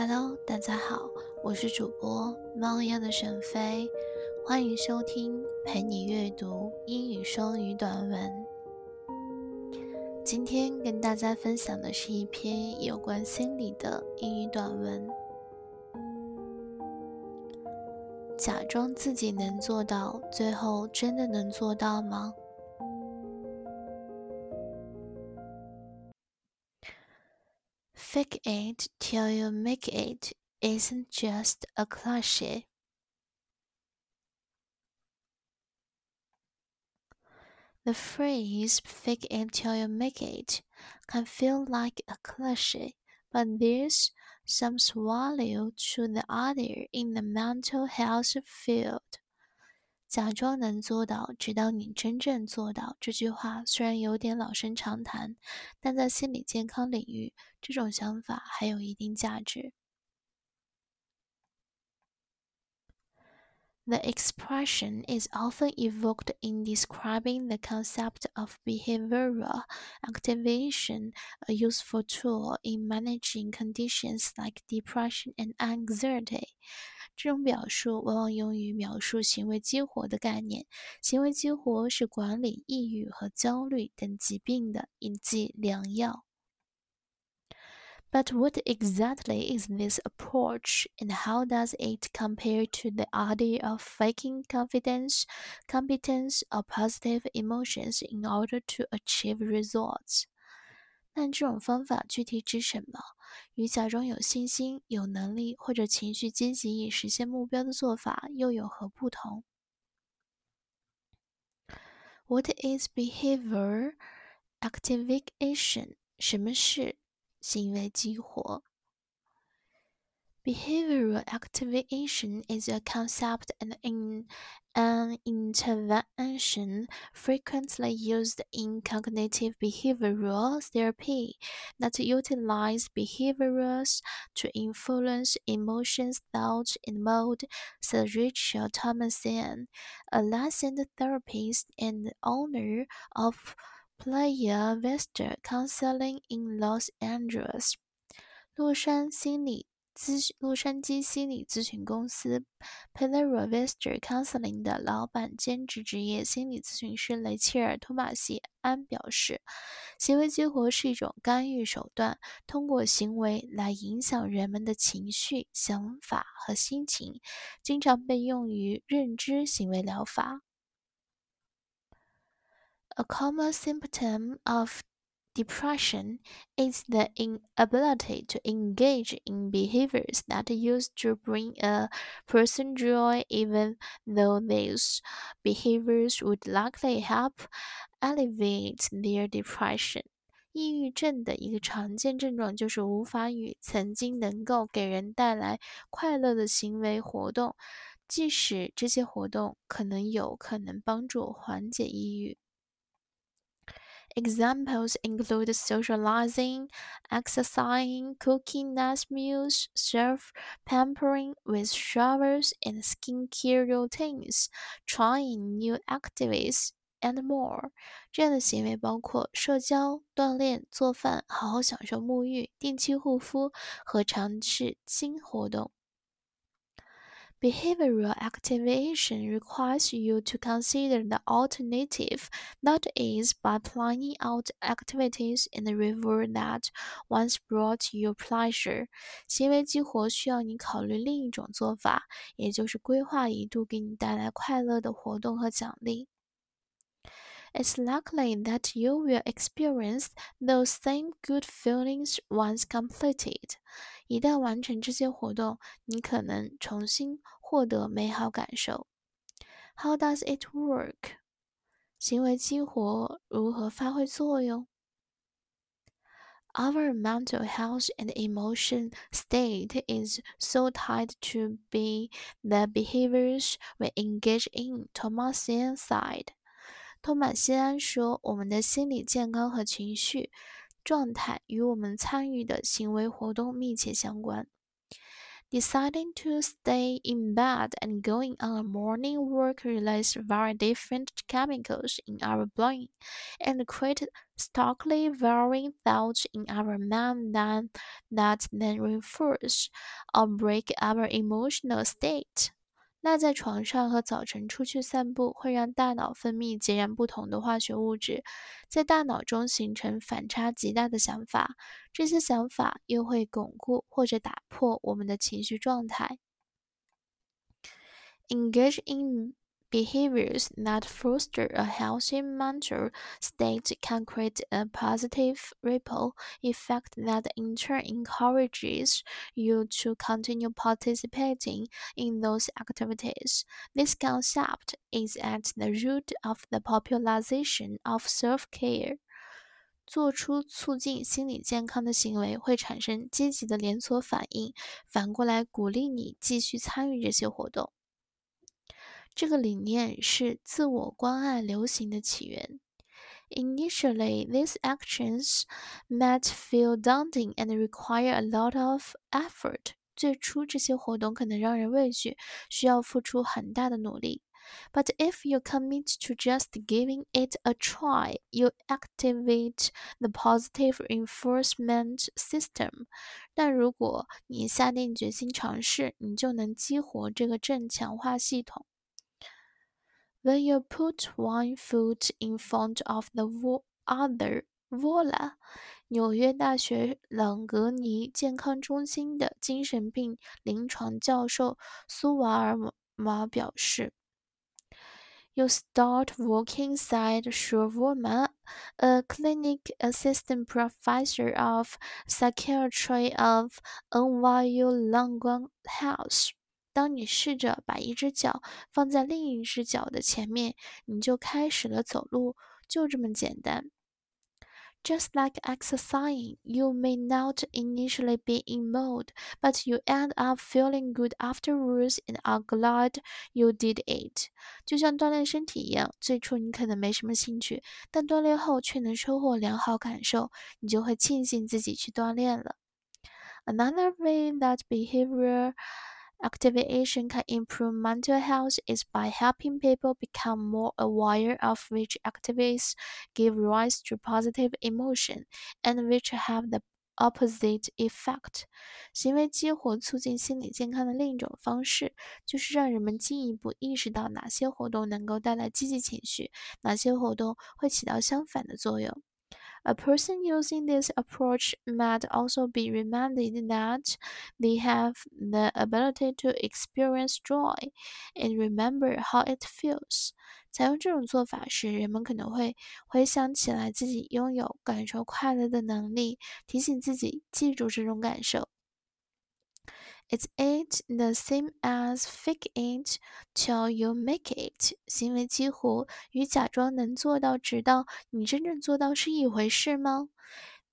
Hello，大家好，我是主播猫一样的沈飞，欢迎收听陪你阅读英语双语短文。今天跟大家分享的是一篇有关心理的英语短文。假装自己能做到，最后真的能做到吗？Fake it till you make it isn't just a cliche. The phrase fake it till you make it can feel like a cliche, but there's some value to the idea in the mental health field. 假装能做到，直到你真正做到。这句话虽然有点老生常谈，但在心理健康领域，这种想法还有一定价值。The expression is often evoked in describing the concept of behavioral activation, a useful tool in managing conditions like depression and anxiety. 这种表述往往用于描述行为激活的概念。行为激活是管理抑郁和焦虑等疾病的一剂良药。But what exactly is this approach, and how does it compare to the idea of faking confidence, competence, or positive emotions in order to achieve results? 但这种方法具体指什么？ 与假装有信心、有能力或者情绪积极以实现目标的做法又有何不同？What is behavior activation？什么是行为激活 Behavioral activation is a concept and in, an intervention frequently used in cognitive behavioral therapy that utilize behaviors to influence emotions, thought, and mood, said Rachel Thomasian, a licensed therapist and owner of Playa Vista Counseling in Los Angeles. 洛杉矶心理咨洛杉矶心理咨询公司 p e l e r a Vista Counseling 的老板兼职职业心理咨询师雷切尔·托马西安表示，行为激活是一种干预手段，通过行为来影响人们的情绪、想法和心情，经常被用于认知行为疗法。A common symptom of Depression is the inability to engage in behaviors that used to bring a person joy, even though these behaviors would likely help alleviate their depression. 抑郁症的一个常见症状就是无法与曾经能够给人带来快乐的行为活动，即使这些活动可能有可能帮助缓解抑郁。 Examples include socializing, exercising, cooking nice meals, self pampering with showers and skincare routines, trying new activities, and more. 这样的行为包括社交、锻炼、做饭、好好享受沐浴、定期护肤和尝试新活动。 Behavioral activation requires you to consider the alternative, that is, by planning out activities in the reward that once brought you pleasure. 行为激活需要你考虑另一种做法，也就是规划一度给你带来快乐的活动和奖励。it's likely that you will experience those same good feelings once completed. 一旦完成这些活动，你可能重新获得美好感受。How does it work? 行为激活如何发挥作用？Our mental health and emotion state is so tied to be the behaviors we engage in, Thomasian said. 托马西安说：“我们的心理健康和情绪状态与我们参与的行为活动密切相关。” Deciding to stay in bed and going on a morning walk release very different chemicals in our brain and create starkly varying thoughts in our mind than that then reinforce or break our emotional state. 那在床上和早晨出去散步会让大脑分泌截然不同的化学物质，在大脑中形成反差极大的想法，这些想法又会巩固或者打破我们的情绪状态。Engage in Behaviors that foster a healthy mental state can create a positive ripple effect that in turn encourages you to continue participating in those activities. This concept is at the root of the popularization of self care. 做出促进心理健康的行为会产生积极的连锁反应，反过来鼓励你继续参与这些活动。 这个理念是自我关爱流行的起源。Initially, these actions might feel daunting and require a lot of effort. 最初，这些活动可能让人畏惧，需要付出很大的努力。But if you commit to just giving it a try, you activate the positive reinforcement system. 但如果你下定决心尝试，你就能激活这个正强化系统。 when you put one foot in front of the other, voila！纽约大学朗格尼健康中心的精神病临床教授苏瓦尔玛表示：“You start working side Sherwoman, a clinic assistant professor of psychiatry of NYU Langone Health。” 当你试着把一只脚放在另一只脚的前面，你就开始了走路，就这么简单。Just like exercising, you may not initially be in mode, but you end up feeling good afterwards and are glad you did it. 就像锻炼身体一样，最初你可能没什么兴趣，但锻炼后却能收获良好感受，你就会庆幸自己去锻炼了。Another way that behavior Activation can improve mental health is by helping people become more aware of which activities give rise to positive emotion and which have the opposite effect。行为激活促进心理健康的另一种方式，就是让人们进一步意识到哪些活动能够带来积极情绪，哪些活动会起到相反的作用。 a person using this approach might also be reminded that they have the ability to experience joy and remember how it feels. 采用这种做法时，人们可能会回想起来自己拥有感受快乐的能力，提醒自己记住这种感受。 Is it the same as fake it till you make it？行为激活与假装能做到直到你真正做到是一回事吗？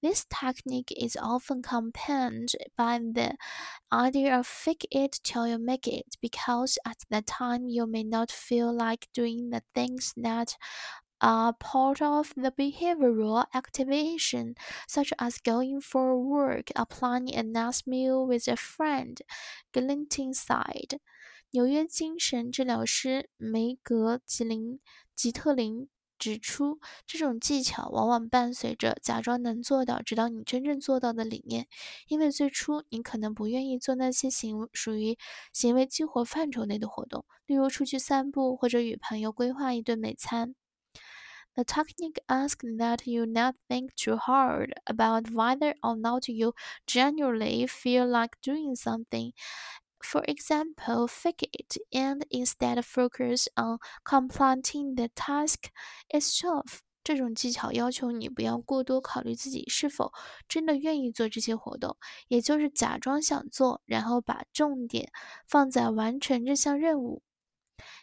This technique is often accompanied by the idea of fake it till you make it because at that time you may not feel like doing the things that are part of the behavioral activation, such as going for work, or planning a nice meal with a friend. Glinting side，纽约精神治疗师梅格吉林吉特林指出，这种技巧往往伴随着假装能做到，直到你真正做到的理念。因为最初你可能不愿意做那些行属于行为激活范畴内的活动，例如出去散步或者与朋友规划一顿美餐。the technique asks that you not think too hard about whether or not you genuinely feel like doing something. For example, fake it and instead focus on completing the task itself. 这种技巧要求你不要过多考虑自己是否真的愿意做这些活动，也就是假装想做，然后把重点放在完成这项任务。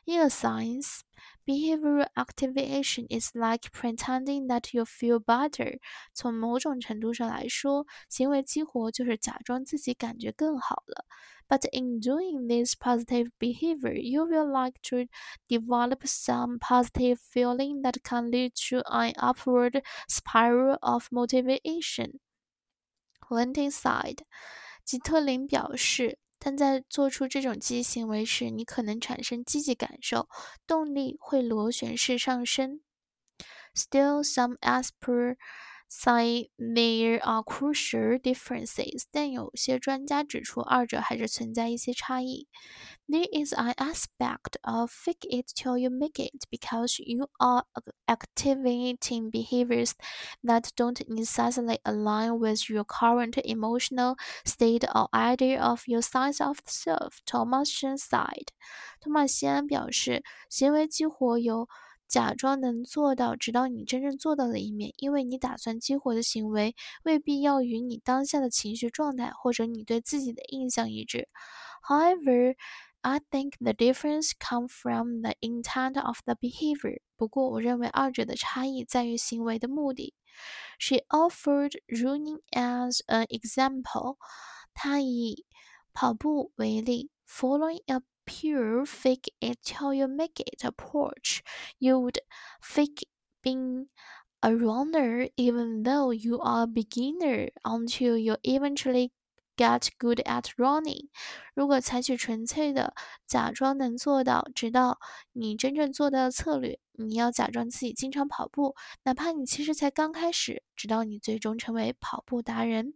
In a science, Behavioral activation is like pretending that you feel better。从某种程度上来说，行为激活就是假装自己感觉更好了。But in doing this positive behavior, you will like to develop some positive feeling that can lead to an upward spiral of motivation. Lending side，吉特林表示。 但在做出这种积极行为时，你可能产生积极感受，动力会螺旋式上升。Still, some aspirin. Say there are crucial differences，但有些专家指出，二者还是存在一些差异。There is an aspect of fake it till you make it because you are activating behaviors that don't necessarily align with your current emotional state or idea of your sense of self。Thomasian said，托马西安表示，行为激活有。假装能做到，直到你真正做到的一面，因为你打算激活的行为未必要与你当下的情绪状态或者你对自己的印象一致。However, I think the difference come from the intent of the behavior。不过，我认为二者的差异在于行为的目的。She offered running as an example。她以跑步为例，following a pure fake it till you make it approach, you would fake being a runner even though you are a beginner until you eventually Get good at running。如果采取纯粹的假装能做到，直到你真正做到的策略，你要假装自己经常跑步，哪怕你其实才刚开始，直到你最终成为跑步达人。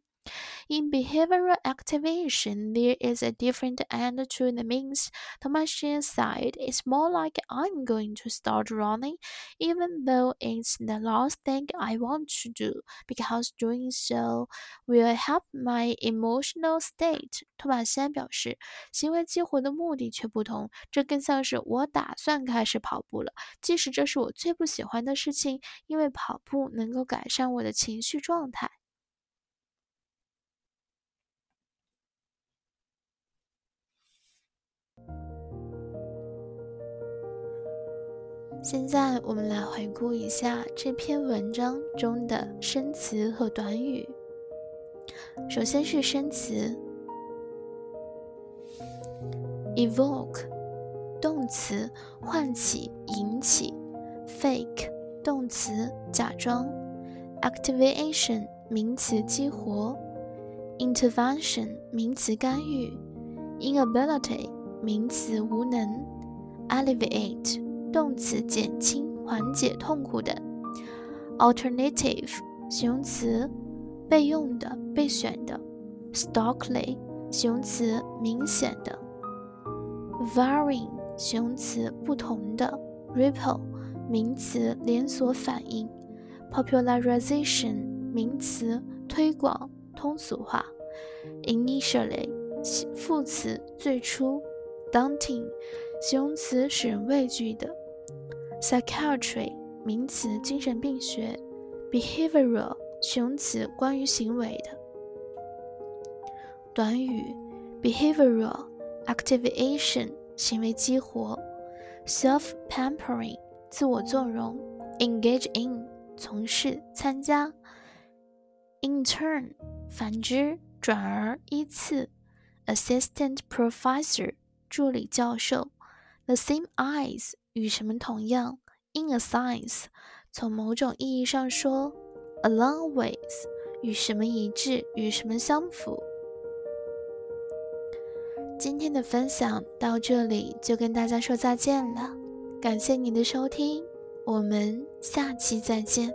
in behavioral activation, there is a different end to the means. Thomasian said, "It's more like I'm going to start running, even though it's the last thing I want to do, because doing so will help my emotional state. 托马森表示，行为激活的目的却不同，这更像是我打算开始跑步了，即使这是我最不喜欢的事情，因为跑步能够改善我的情绪状态。现在我们来回顾一下这篇文章中的生词和短语。首先是生词：evoke，动词，唤起、引起；fake，动词，假装；activation，名词，激活；intervention，名词，干预；inability，名词，无能；alleviate。动词减轻、缓解痛苦的；alternative 形容词备用的、备选的；starkly 形容词明显的；varying 形容词不同的；ripple 名词连锁反应；popularization 名词推广、通俗化；initially 副词最初；daunting 形容词使人畏惧的。Psychiatry 名词，精神病学；behavioral 形容词，关于行为的。短语：behavioral activation 行为激活；self-pampering 自我纵容；engage in 从事、参加；in turn 反之、转而、依次；assistant professor 助理教授；the same eyes 与什么同样？In a sense，从某种意义上说，along with 与什么一致，与什么相符。今天的分享到这里就跟大家说再见了，感谢您的收听，我们下期再见。